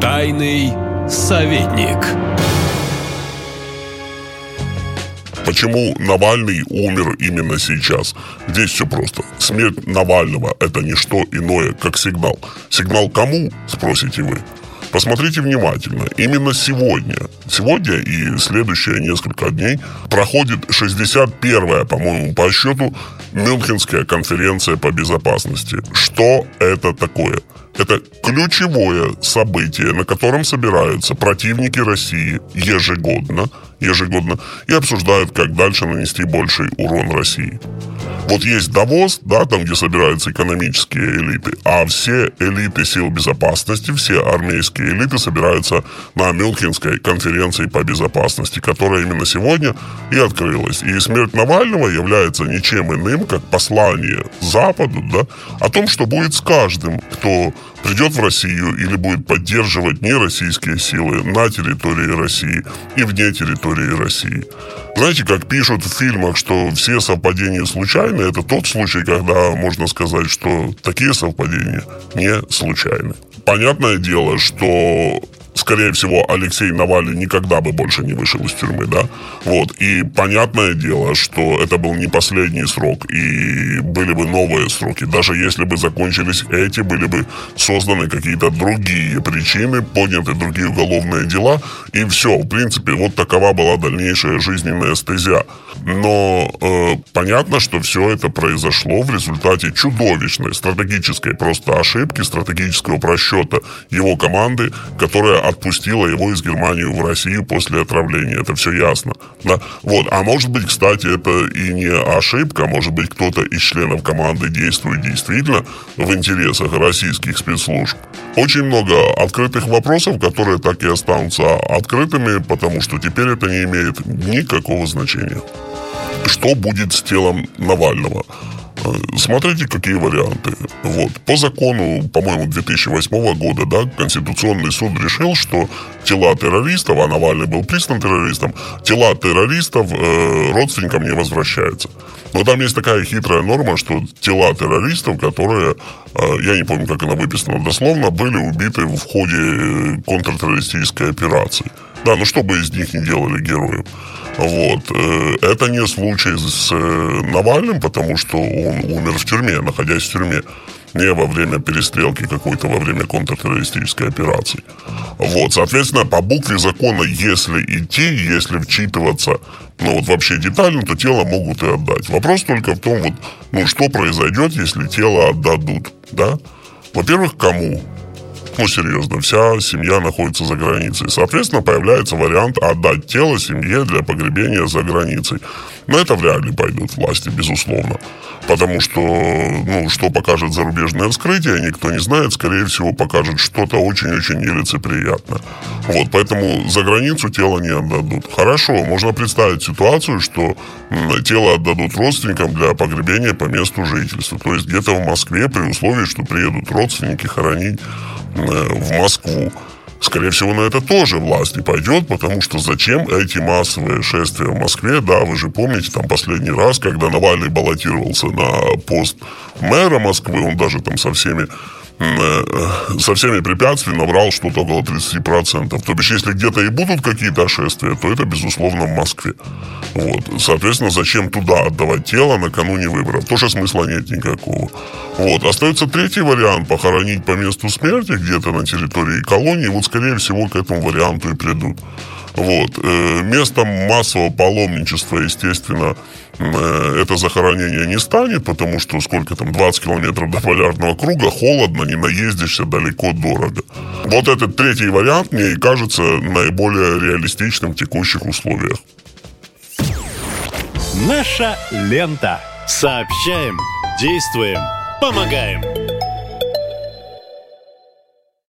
Тайный советник. Почему Навальный умер именно сейчас? Здесь все просто. Смерть Навального – это не что иное, как сигнал. Сигнал кому, спросите вы? Посмотрите внимательно. Именно сегодня, сегодня и следующие несколько дней проходит 61-я, по-моему, по счету Мюнхенская конференция по безопасности. Что это такое? Это ключевое событие, на котором собираются противники России ежегодно, ежегодно и обсуждают, как дальше нанести больший урон России. Вот есть Давос, да, там, где собираются экономические элиты, а все элиты сил безопасности, все армейские элиты собираются на Мюнхенской конференции по безопасности, которая именно сегодня и открылась. И смерть Навального является ничем иным, как послание Западу, да, о том, что будет с каждым, кто придет в Россию или будет поддерживать нероссийские силы на территории России и вне территории России. Знаете, как пишут в фильмах, что все совпадения случайны, это тот случай, когда можно сказать, что такие совпадения не случайны. Понятное дело, что скорее всего, Алексей Навальный никогда бы больше не вышел из тюрьмы, да. Вот. И понятное дело, что это был не последний срок, и были бы новые сроки. Даже если бы закончились эти, были бы созданы какие-то другие причины, подняты другие уголовные дела, и все. В принципе, вот такова была дальнейшая жизненная стезя. Но э, понятно, что все это произошло в результате чудовищной стратегической просто ошибки, стратегического просчета его команды, которая отпустила его из Германии в Россию после отравления. Это все ясно. Да? Вот. А может быть, кстати, это и не ошибка. Может быть, кто-то из членов команды действует действительно в интересах российских спецслужб. Очень много открытых вопросов, которые так и останутся открытыми, потому что теперь это не имеет никакого значения. Что будет с телом Навального? Смотрите, какие варианты. Вот. По закону, по-моему, 2008 года, да, Конституционный суд решил, что тела террористов, а Навальный был признан террористом, тела террористов э, родственникам не возвращаются. Но там есть такая хитрая норма, что тела террористов, которые, э, я не помню, как она выписана дословно, были убиты в ходе э, контртеррористической операции. Да, ну что бы из них не делали героев. Вот. Э, это не случай с э, Навальным, потому что он умер в тюрьме, находясь в тюрьме. Не во время перестрелки какой-то, во время контртеррористической операции. Вот, соответственно, по букве закона, если идти, если вчитываться, ну вот вообще детально, то тело могут и отдать. Вопрос только в том, вот, ну что произойдет, если тело отдадут, да? Во-первых, кому? Ну, серьезно, вся семья находится за границей. Соответственно, появляется вариант отдать тело семье для погребения за границей. Но это вряд ли пойдут власти, безусловно. Потому что, ну, что покажет зарубежное вскрытие, никто не знает. Скорее всего, покажет что-то очень-очень нелицеприятное. Вот, поэтому за границу тело не отдадут. Хорошо, можно представить ситуацию, что тело отдадут родственникам для погребения по месту жительства. То есть где-то в Москве при условии, что приедут родственники хоронить Э, в Москву. Скорее всего, на это тоже власть не пойдет, потому что зачем эти массовые шествия в Москве? Да, вы же помните, там последний раз, когда Навальный баллотировался на пост мэра Москвы, он даже там со всеми со всеми препятствиями набрал что-то около 30%. То бишь, если где-то и будут какие-то шествия, то это, безусловно, в Москве. Вот. Соответственно, зачем туда отдавать тело накануне выборов? Тоже смысла нет никакого. Вот. Остается третий вариант – похоронить по месту смерти где-то на территории колонии. Вот, скорее всего, к этому варианту и придут. Вот. Э, местом массового паломничества, естественно, э, это захоронение не станет, потому что сколько там, 20 километров до полярного круга, холодно, не наездишься, далеко, дорого. Вот этот третий вариант мне кажется наиболее реалистичным в текущих условиях. Наша лента. Сообщаем, действуем, помогаем.